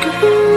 rescue.